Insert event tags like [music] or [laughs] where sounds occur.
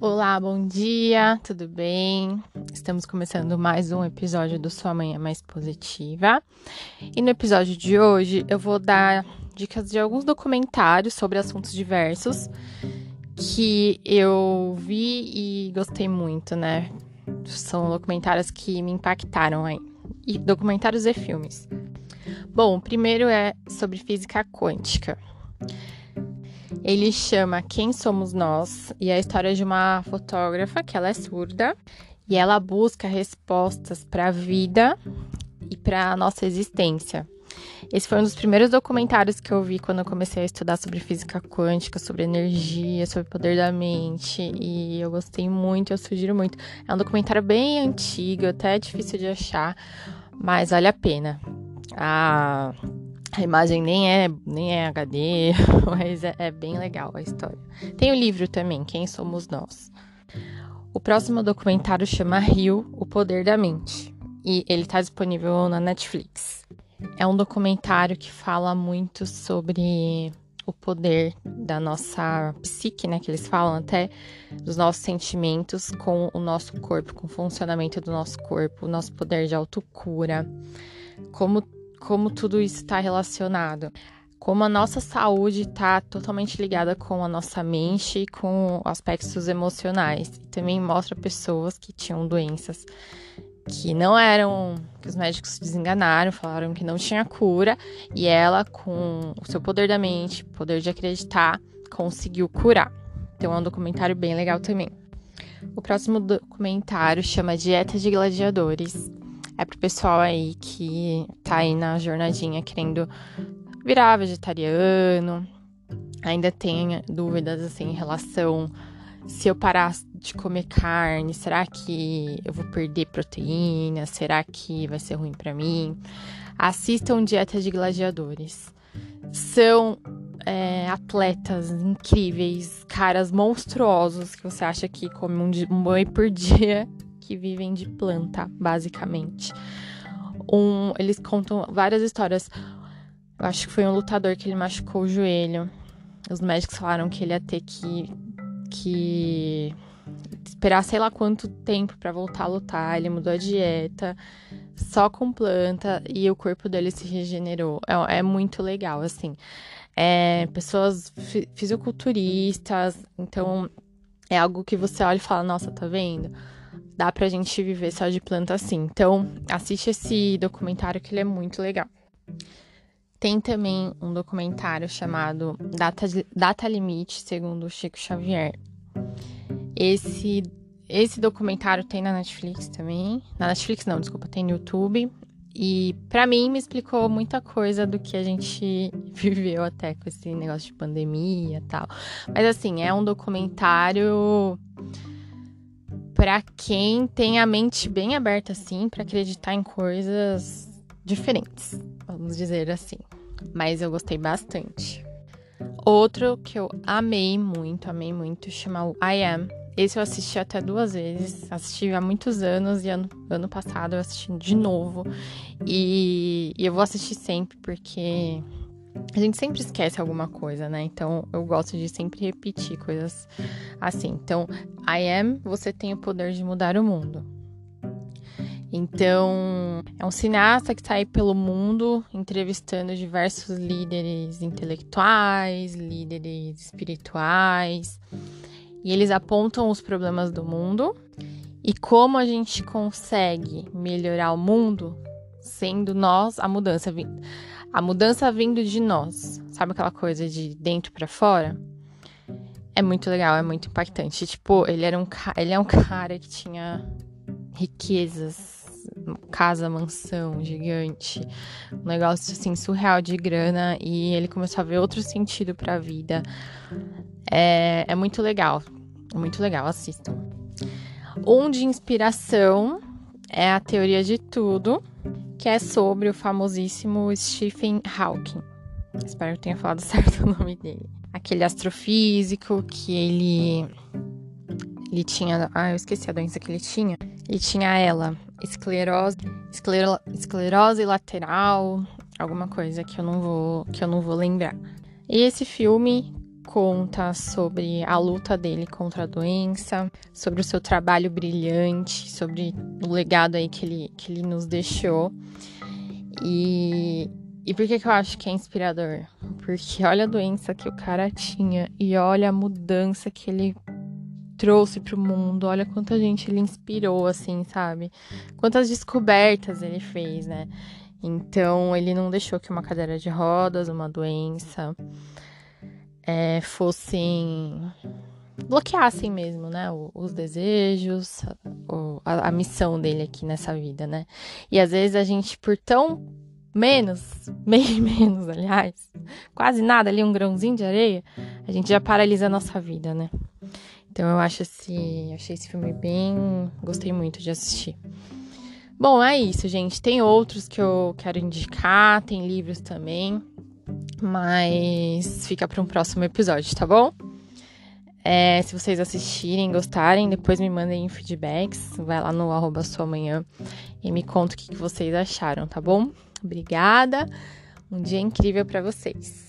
Olá, bom dia, tudo bem? Estamos começando mais um episódio do Sua Manhã Mais Positiva. E no episódio de hoje eu vou dar dicas de alguns documentários sobre assuntos diversos que eu vi e gostei muito, né? São documentários que me impactaram aí. E documentários e filmes. Bom, o primeiro é sobre física quântica. Ele chama Quem Somos Nós e é a história de uma fotógrafa que ela é surda e ela busca respostas para a vida e para a nossa existência. Esse foi um dos primeiros documentários que eu vi quando eu comecei a estudar sobre física quântica, sobre energia, sobre poder da mente, e eu gostei muito, eu sugiro muito. É um documentário bem antigo, até difícil de achar, mas vale a pena. A a imagem nem é, nem é HD, [laughs] mas é, é bem legal a história. Tem o livro também, Quem Somos Nós. O próximo documentário chama Rio, O Poder da Mente. E ele está disponível na Netflix. É um documentário que fala muito sobre o poder da nossa psique, né? Que eles falam até dos nossos sentimentos com o nosso corpo, com o funcionamento do nosso corpo, o nosso poder de autocura, como como tudo isso está relacionado. Como a nossa saúde está totalmente ligada com a nossa mente e com aspectos emocionais. E também mostra pessoas que tinham doenças que não eram, que os médicos desenganaram, falaram que não tinha cura, e ela, com o seu poder da mente, poder de acreditar, conseguiu curar. Então é um documentário bem legal também. O próximo documentário chama Dieta de Gladiadores é pro pessoal aí que tá aí na jornadinha querendo virar vegetariano, ainda tem dúvidas assim em relação se eu parar de comer carne, será que eu vou perder proteína? Será que vai ser ruim para mim? Assistam Dieta de Gladiadores. São é, atletas incríveis, caras monstruosos que você acha que come um, um boi por dia que vivem de planta, basicamente. Um, eles contam várias histórias. Eu acho que foi um lutador que ele machucou o joelho. Os médicos falaram que ele ia ter que, que esperar sei lá quanto tempo para voltar a lutar. Ele mudou a dieta, só com planta e o corpo dele se regenerou. É, é muito legal, assim. É, pessoas fisiculturistas, então é algo que você olha e fala: Nossa, tá vendo? Dá pra gente viver só de planta assim. Então, assiste esse documentário que ele é muito legal. Tem também um documentário chamado Data, Data Limite, segundo o Chico Xavier. Esse, esse documentário tem na Netflix também. Na Netflix não, desculpa, tem no YouTube. E para mim me explicou muita coisa do que a gente [laughs] viveu até com esse negócio de pandemia e tal. Mas assim, é um documentário para quem tem a mente bem aberta assim, para acreditar em coisas diferentes, vamos dizer assim. Mas eu gostei bastante. Outro que eu amei muito, amei muito, chama o I Am. Esse eu assisti até duas vezes, assisti há muitos anos e ano, ano passado eu assisti de novo. E, e eu vou assistir sempre porque a gente sempre esquece alguma coisa, né? Então eu gosto de sempre repetir coisas assim. Então, I am, você tem o poder de mudar o mundo. Então, é um cineasta que está aí pelo mundo entrevistando diversos líderes intelectuais, líderes espirituais, e eles apontam os problemas do mundo e como a gente consegue melhorar o mundo sendo nós a mudança a mudança vindo de nós, sabe aquela coisa de dentro para fora? É muito legal, é muito impactante. Tipo, ele era um ele é um cara que tinha riquezas, casa, mansão gigante, um negócio assim surreal de grana e ele começou a ver outro sentido para a vida. É, é muito legal, é muito legal, assistam. Um de inspiração é a teoria de tudo que é sobre o famosíssimo Stephen Hawking. Espero que tenha falado [laughs] certo o nome dele. Aquele astrofísico que ele ele tinha, ah, eu esqueci a doença que ele tinha. Ele tinha ela, esclerose, esclero, esclerose lateral, alguma coisa que eu não vou que eu não vou lembrar. E esse filme conta sobre a luta dele contra a doença, sobre o seu trabalho brilhante, sobre o legado aí que ele, que ele nos deixou. E, e por que, que eu acho que é inspirador? Porque olha a doença que o cara tinha e olha a mudança que ele trouxe para o mundo, olha quanta gente ele inspirou, assim, sabe? Quantas descobertas ele fez, né? Então, ele não deixou que uma cadeira de rodas, uma doença, é, fossem. bloqueassem mesmo, né? Os desejos, a, a missão dele aqui nessa vida, né? E às vezes a gente, por tão menos, [laughs] meio menos, aliás, quase nada ali, um grãozinho de areia, a gente já paralisa a nossa vida, né? Então eu acho esse, achei esse filme bem, gostei muito de assistir. Bom, é isso, gente. Tem outros que eu quero indicar, tem livros também, mas fica para um próximo episódio, tá bom? É, se vocês assistirem, gostarem, depois me mandem feedbacks. Vai lá no arroba sua manhã e me conta o que vocês acharam, tá bom? Obrigada. Um dia incrível para vocês.